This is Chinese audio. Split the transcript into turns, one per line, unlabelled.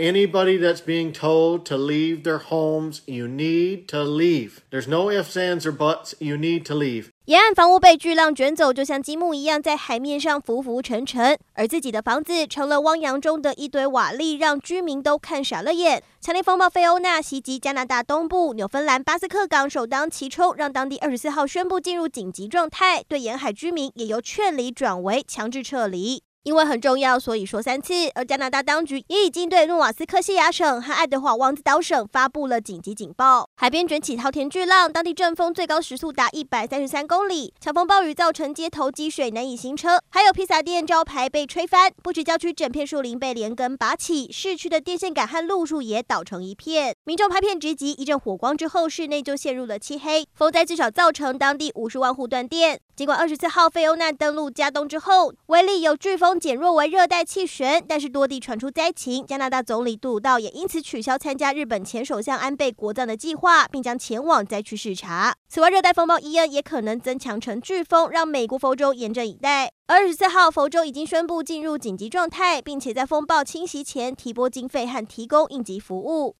Anybody that's being told to leave their homes, you need to leave. There's no ifs, ands, or buts. You need to leave.
沿岸房屋被巨浪卷走，就像积木一样在海面上浮浮沉沉，而自己的房子成了汪洋中的一堆瓦砾，让居民都看傻了眼。强烈风暴菲欧娜袭击加拿大东部纽芬兰巴斯克港，首当其冲，让当地二十四号宣布进入紧急状态，对沿海居民也由劝离转为强制撤离。因为很重要，所以说三次。而加拿大当局也已经对诺瓦斯科西亚省和爱德华王子岛省发布了紧急警报。海边卷起滔天巨浪，当地阵风最高时速达一百三十三公里。强风暴雨造成街头积水，难以行车。还有披萨店招牌被吹翻，不止郊区整片树林被连根拔起，市区的电线杆和路树也倒成一片。民众拍片直击，一阵火光之后，室内就陷入了漆黑。风灾至少造成当地五十万户断电。尽管二十四号费欧娜登陆加东之后，威力由飓风减弱为热带气旋，但是多地传出灾情。加拿大总理杜鲁道也因此取消参加日本前首相安倍国葬的计划，并将前往灾区视察。此外，热带风暴伊恩也可能增强成飓风，让美国佛州严阵以待。二十四号，佛州已经宣布进入紧急状态，并且在风暴侵袭前提拨经费和提供应急服务。